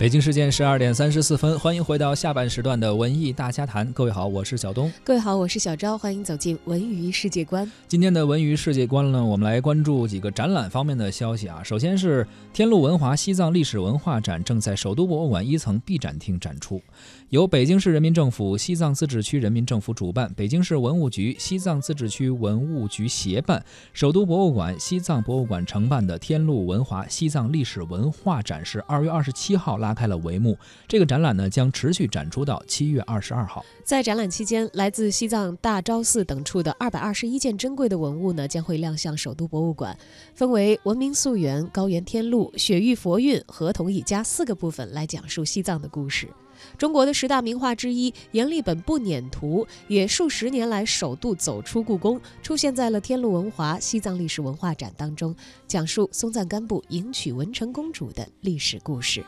北京时间十二点三十四分，欢迎回到下半时段的文艺大家谈。各位好，我是小东。各位好，我是小昭。欢迎走进文娱世界观。今天的文娱世界观呢，我们来关注几个展览方面的消息啊。首先是天路文华西藏历史文化展正在首都博物馆一层 B 展厅展出，由北京市人民政府西藏自治区人民政府主办，北京市文物局西藏自治区文物局协办，首都博物馆西藏博物馆承办的天路文华西藏历史文化展是二月二十七号拉拉开了帷幕。这个展览呢将持续展出到七月二十二号。在展览期间，来自西藏大昭寺等处的二百二十一件珍贵的文物呢将会亮相首都博物馆，分为文明溯源、高原天路、雪域佛韵、合同一家四个部分来讲述西藏的故事。中国的十大名画之一《阎立本不辇图》也数十年来首度走出故宫，出现在了天路文华西藏历史文化展当中，讲述松赞干布迎娶文成公主的历史故事。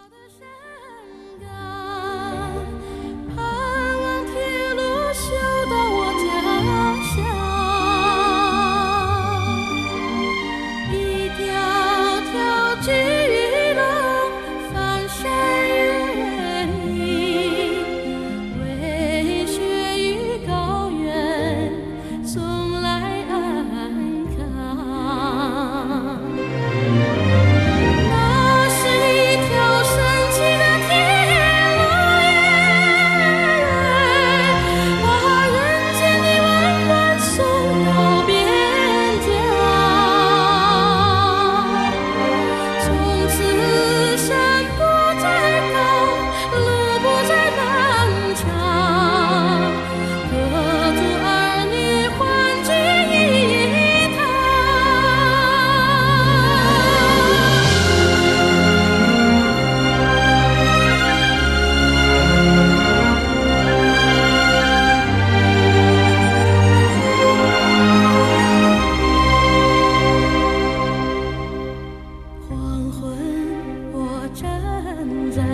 站在。